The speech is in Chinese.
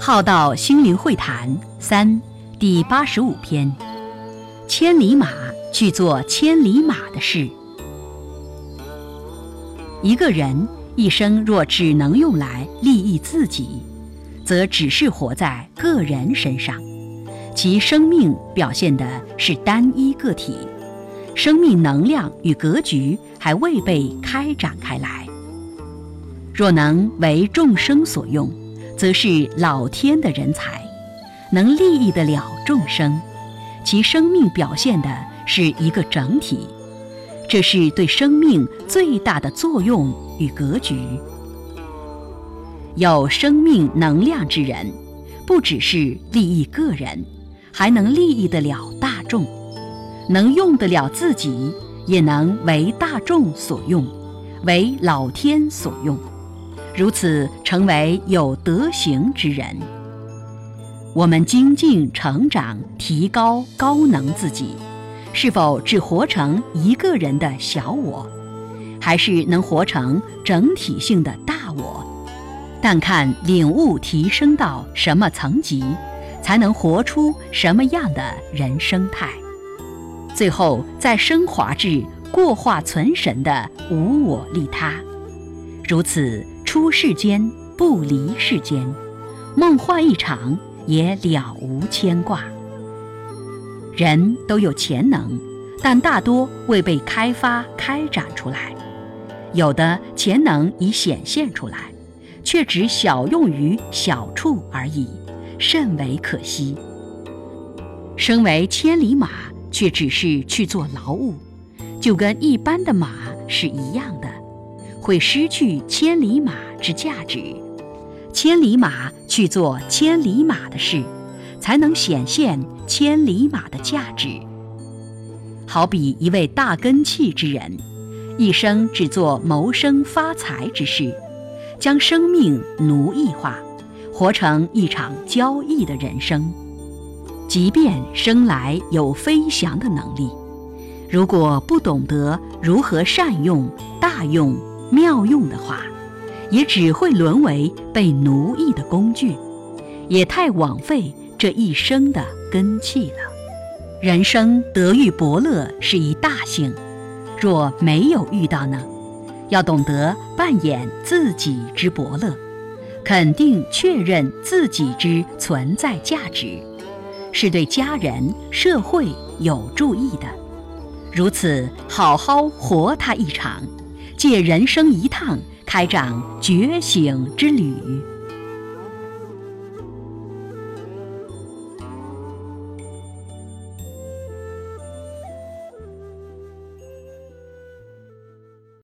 浩道心灵会谈三第八十五篇：千里马去做千里马的事。一个人一生若只能用来利益自己，则只是活在个人身上，其生命表现的是单一个体，生命能量与格局还未被开展开来。若能为众生所用，则是老天的人才，能利益得了众生，其生命表现的是一个整体，这是对生命最大的作用与格局。有生命能量之人，不只是利益个人，还能利益得了大众，能用得了自己，也能为大众所用，为老天所用。如此成为有德行之人，我们精进成长、提高高能自己，是否只活成一个人的小我，还是能活成整体性的大我？但看领悟提升到什么层级，才能活出什么样的人生态，最后再升华至过化存神的无我利他。如此。出世间不离世间，梦幻一场也了无牵挂。人都有潜能，但大多未被开发开展出来。有的潜能已显现出来，却只小用于小处而已，甚为可惜。身为千里马，却只是去做劳务，就跟一般的马是一样的。会失去千里马之价值，千里马去做千里马的事，才能显现千里马的价值。好比一位大根器之人，一生只做谋生发财之事，将生命奴役化，活成一场交易的人生。即便生来有飞翔的能力，如果不懂得如何善用、大用。妙用的话，也只会沦为被奴役的工具，也太枉费这一生的根气了。人生得遇伯乐是一大幸，若没有遇到呢？要懂得扮演自己之伯乐，肯定确认自己之存在价值，是对家人、社会有助益的。如此，好好活他一场。借人生一趟，开展觉醒之旅。